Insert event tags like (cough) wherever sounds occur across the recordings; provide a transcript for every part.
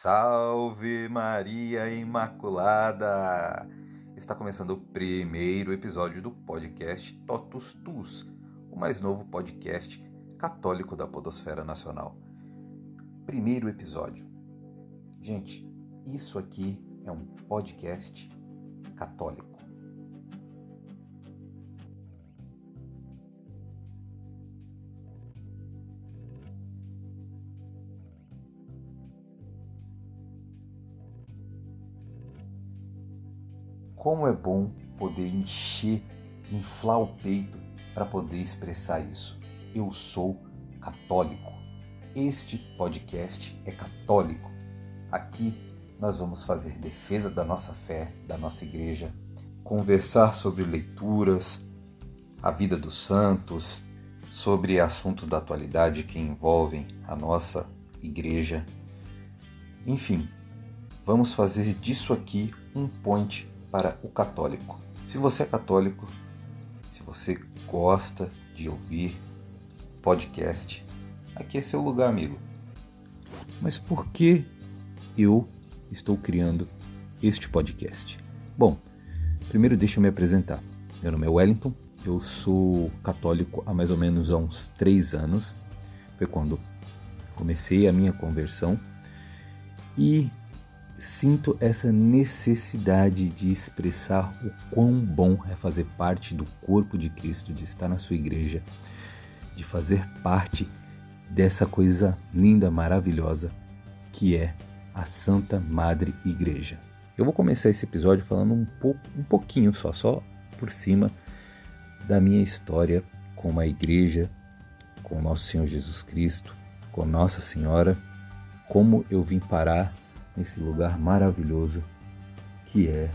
Salve Maria Imaculada! Está começando o primeiro episódio do podcast Totus Tus, o mais novo podcast católico da Podosfera Nacional. Primeiro episódio. Gente, isso aqui é um podcast católico. Como é bom poder encher, inflar o peito para poder expressar isso. Eu sou católico. Este podcast é católico. Aqui nós vamos fazer defesa da nossa fé, da nossa igreja, conversar sobre leituras, a vida dos santos, sobre assuntos da atualidade que envolvem a nossa igreja. Enfim, vamos fazer disso aqui um point para o católico. Se você é católico, se você gosta de ouvir podcast, aqui é seu lugar, amigo. Mas por que eu estou criando este podcast? Bom, primeiro deixa eu me apresentar. Meu nome é Wellington, eu sou católico há mais ou menos há uns três anos. Foi quando comecei a minha conversão e sinto essa necessidade de expressar o quão bom é fazer parte do corpo de Cristo, de estar na sua igreja, de fazer parte dessa coisa linda, maravilhosa que é a Santa Madre Igreja. Eu vou começar esse episódio falando um, pouco, um pouquinho só, só por cima da minha história com a igreja, com nosso Senhor Jesus Cristo, com Nossa Senhora, como eu vim parar nesse lugar maravilhoso que é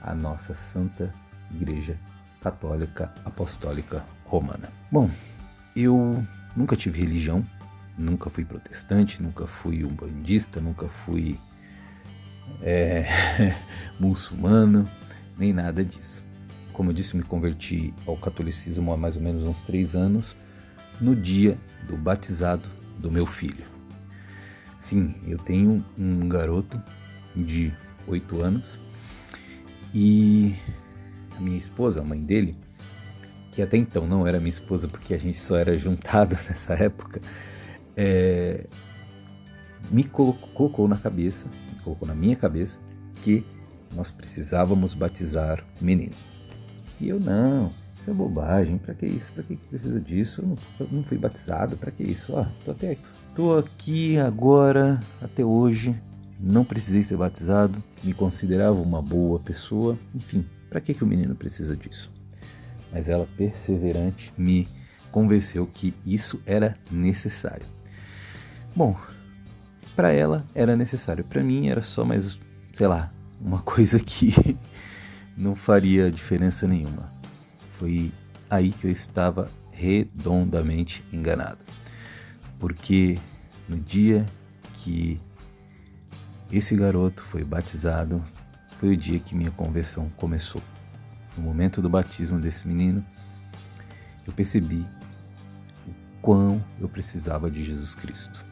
a nossa Santa Igreja Católica Apostólica Romana. Bom, eu nunca tive religião, nunca fui protestante, nunca fui um bandista, nunca fui é, (laughs) muçulmano, nem nada disso. Como eu disse, me converti ao catolicismo há mais ou menos uns três anos, no dia do batizado do meu filho. Sim, eu tenho um garoto de 8 anos e a minha esposa, a mãe dele, que até então não era minha esposa porque a gente só era juntado (laughs) nessa época, é, me colocou na cabeça, colocou na minha cabeça que nós precisávamos batizar o menino. E eu não, isso é bobagem, para que isso? Para que precisa disso? Eu não, eu não fui batizado, para que isso? Ó, tô até Estou aqui agora, até hoje, não precisei ser batizado, me considerava uma boa pessoa, enfim, para que, que o menino precisa disso? Mas ela, perseverante, me convenceu que isso era necessário. Bom, para ela era necessário, para mim era só mais, sei lá, uma (laughs) coisa que não faria diferença nenhuma. Foi aí que eu estava redondamente enganado porque no dia que esse garoto foi batizado, foi o dia que minha conversão começou. No momento do batismo desse menino, eu percebi o quão eu precisava de Jesus Cristo.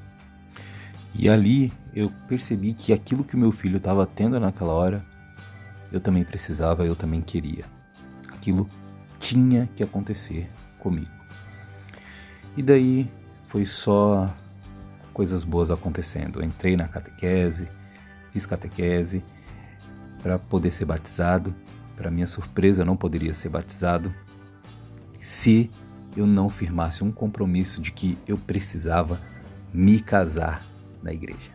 E ali eu percebi que aquilo que meu filho estava tendo naquela hora, eu também precisava, eu também queria. Aquilo tinha que acontecer comigo. E daí foi só coisas boas acontecendo. Eu entrei na catequese, fiz catequese para poder ser batizado. Para minha surpresa, não poderia ser batizado se eu não firmasse um compromisso de que eu precisava me casar na igreja.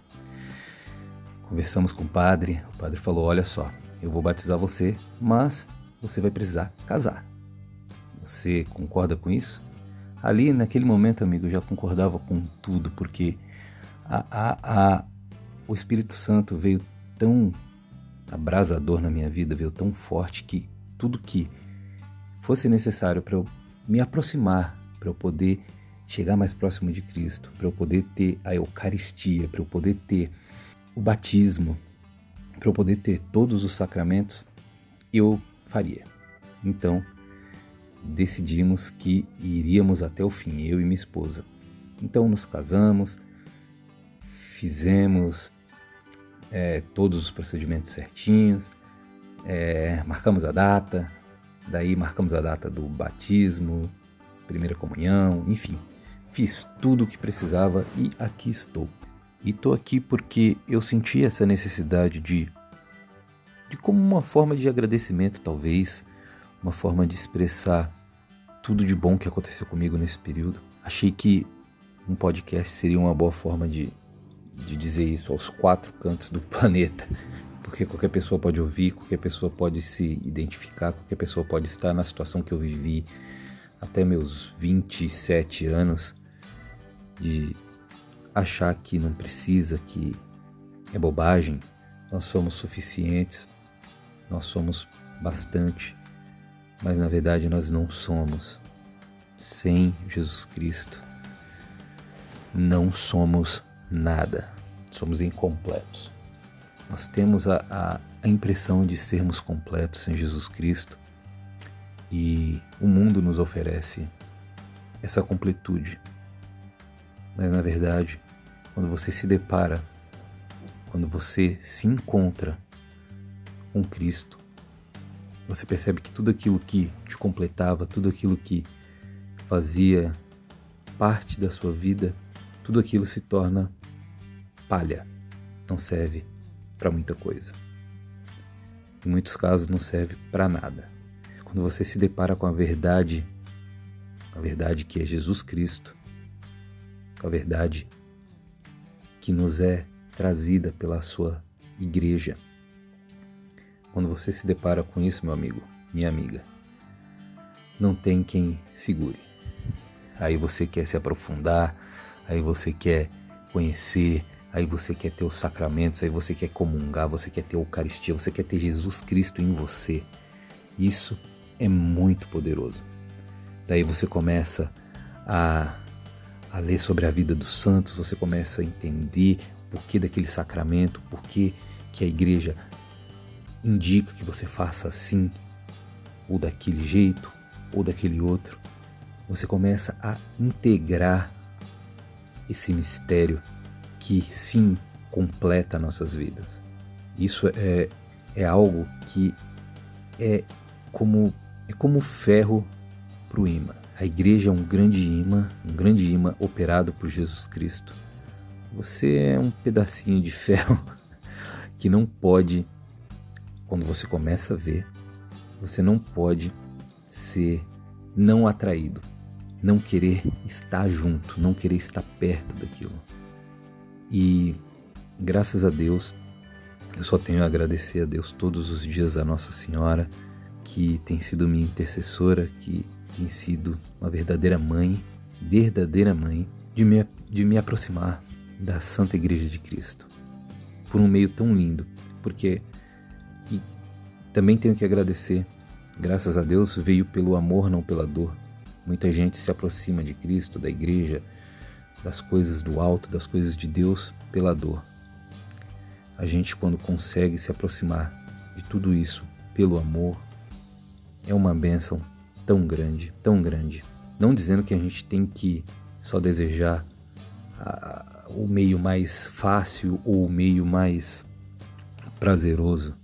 Conversamos com o padre, o padre falou: Olha só, eu vou batizar você, mas você vai precisar casar. Você concorda com isso? Ali, naquele momento, amigo, eu já concordava com tudo, porque a, a, a, o Espírito Santo veio tão abrasador na minha vida, veio tão forte que tudo que fosse necessário para eu me aproximar, para eu poder chegar mais próximo de Cristo, para eu poder ter a Eucaristia, para eu poder ter o batismo, para eu poder ter todos os sacramentos, eu faria. Então, decidimos que iríamos até o fim, eu e minha esposa. Então nos casamos, fizemos é, todos os procedimentos certinhos, é, marcamos a data, daí marcamos a data do batismo, primeira comunhão, enfim, fiz tudo o que precisava e aqui estou. E estou aqui porque eu senti essa necessidade de, de como uma forma de agradecimento, talvez, uma forma de expressar tudo de bom que aconteceu comigo nesse período. Achei que um podcast seria uma boa forma de, de dizer isso aos quatro cantos do (laughs) planeta, porque qualquer pessoa pode ouvir, qualquer pessoa pode se identificar, qualquer pessoa pode estar na situação que eu vivi até meus 27 anos de achar que não precisa, que é bobagem. Nós somos suficientes, nós somos bastante, mas na verdade nós não somos. Sem Jesus Cristo, não somos nada, somos incompletos. Nós temos a, a, a impressão de sermos completos sem Jesus Cristo e o mundo nos oferece essa completude. Mas na verdade, quando você se depara, quando você se encontra com Cristo, você percebe que tudo aquilo que te completava, tudo aquilo que fazia parte da sua vida, tudo aquilo se torna palha, não serve para muita coisa. Em muitos casos não serve para nada. Quando você se depara com a verdade, a verdade que é Jesus Cristo, a verdade que nos é trazida pela sua igreja. Quando você se depara com isso, meu amigo, minha amiga, não tem quem segure. Aí você quer se aprofundar, aí você quer conhecer, aí você quer ter os sacramentos, aí você quer comungar, você quer ter a Eucaristia, você quer ter Jesus Cristo em você. Isso é muito poderoso. Daí você começa a, a ler sobre a vida dos santos, você começa a entender o porquê daquele sacramento, por que a igreja indica que você faça assim, ou daquele jeito, ou daquele outro. Você começa a integrar esse mistério que sim completa nossas vidas. Isso é, é algo que é como é como ferro para o imã. A igreja é um grande imã, um grande imã operado por Jesus Cristo. Você é um pedacinho de (laughs) ferro que não pode, quando você começa a ver, você não pode ser não atraído, não querer estar junto, não querer estar perto daquilo. E graças a Deus, eu só tenho a agradecer a Deus todos os dias a Nossa Senhora, que tem sido minha intercessora, que tem sido uma verdadeira mãe, verdadeira mãe, de me, de me aproximar da Santa Igreja de Cristo. Por um meio tão lindo, porque também tenho que agradecer, graças a Deus, veio pelo amor, não pela dor. Muita gente se aproxima de Cristo, da igreja, das coisas do alto, das coisas de Deus pela dor. A gente, quando consegue se aproximar de tudo isso pelo amor, é uma bênção tão grande, tão grande. Não dizendo que a gente tem que só desejar a, o meio mais fácil ou o meio mais prazeroso,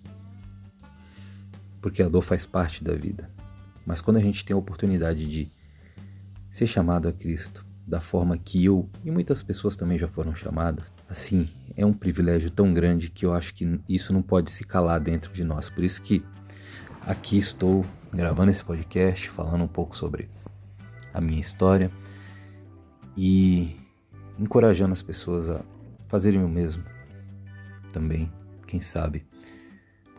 porque a dor faz parte da vida. Mas quando a gente tem a oportunidade de ser chamado a Cristo, da forma que eu e muitas pessoas também já foram chamadas. Assim, é um privilégio tão grande que eu acho que isso não pode se calar dentro de nós. Por isso que aqui estou gravando esse podcast, falando um pouco sobre a minha história e encorajando as pessoas a fazerem o mesmo também, quem sabe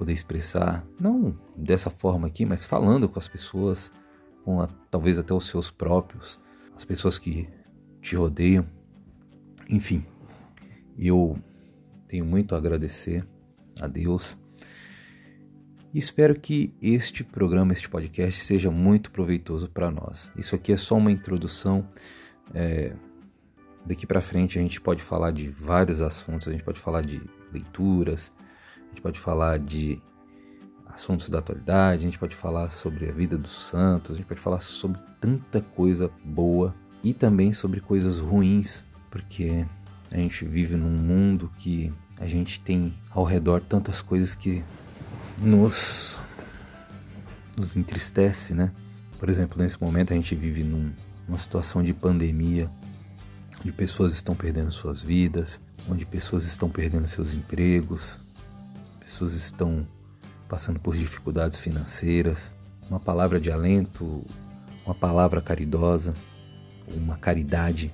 poder expressar, não dessa forma aqui, mas falando com as pessoas, com a, talvez até os seus próprios as pessoas que te rodeiam. Enfim, eu tenho muito a agradecer a Deus e espero que este programa, este podcast, seja muito proveitoso para nós. Isso aqui é só uma introdução. É, daqui para frente a gente pode falar de vários assuntos, a gente pode falar de leituras, a gente pode falar de assuntos da atualidade, a gente pode falar sobre a vida dos santos, a gente pode falar sobre tanta coisa boa e também sobre coisas ruins, porque a gente vive num mundo que a gente tem ao redor tantas coisas que nos nos entristece, né? Por exemplo, nesse momento a gente vive num, numa situação de pandemia, onde pessoas estão perdendo suas vidas, onde pessoas estão perdendo seus empregos, pessoas estão passando por dificuldades financeiras. Uma palavra de alento, uma palavra caridosa, uma caridade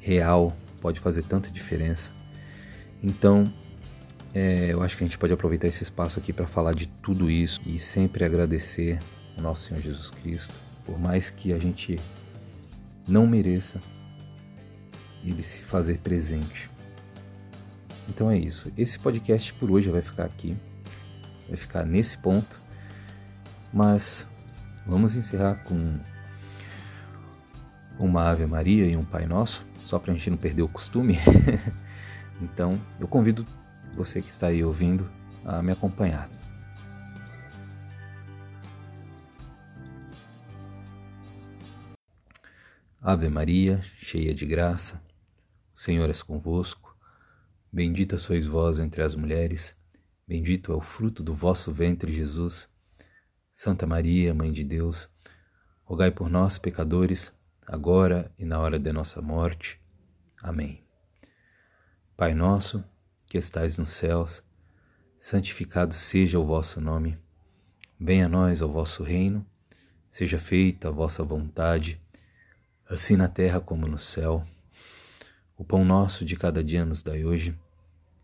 real pode fazer tanta diferença. Então, é, eu acho que a gente pode aproveitar esse espaço aqui para falar de tudo isso e sempre agradecer ao nosso Senhor Jesus Cristo, por mais que a gente não mereça, ele se fazer presente. Então é isso. Esse podcast por hoje vai ficar aqui, vai ficar nesse ponto, mas vamos encerrar com uma Ave Maria e um Pai Nosso, só para a gente não perder o costume. (laughs) então eu convido você que está aí ouvindo a me acompanhar. Ave Maria, cheia de graça, o Senhor é convosco. Bendita sois vós entre as mulheres, bendito é o fruto do vosso ventre, Jesus. Santa Maria, Mãe de Deus, rogai por nós, pecadores, agora e na hora de nossa morte. Amém. Pai nosso, que estais nos céus, santificado seja o vosso nome. Venha a nós o vosso reino, seja feita a vossa vontade, assim na terra como no céu. O pão nosso de cada dia nos dai hoje.